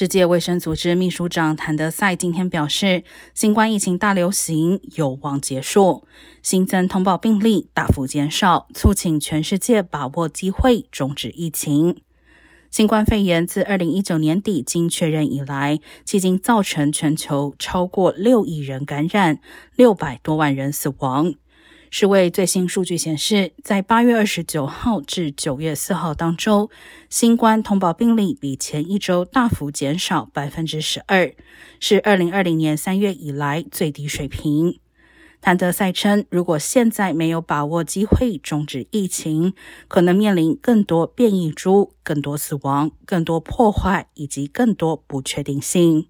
世界卫生组织秘书长谭德赛今天表示，新冠疫情大流行有望结束，新增通报病例大幅减少，促请全世界把握机会终止疫情。新冠肺炎自二零一九年底经确认以来，迄今造成全球超过六亿人感染，六百多万人死亡。世卫最新数据显示，在八月二十九号至九月四号当周，新冠通报病例比前一周大幅减少百分之十二，是二零二零年三月以来最低水平。谭德赛称，如果现在没有把握机会终止疫情，可能面临更多变异株、更多死亡、更多破坏以及更多不确定性。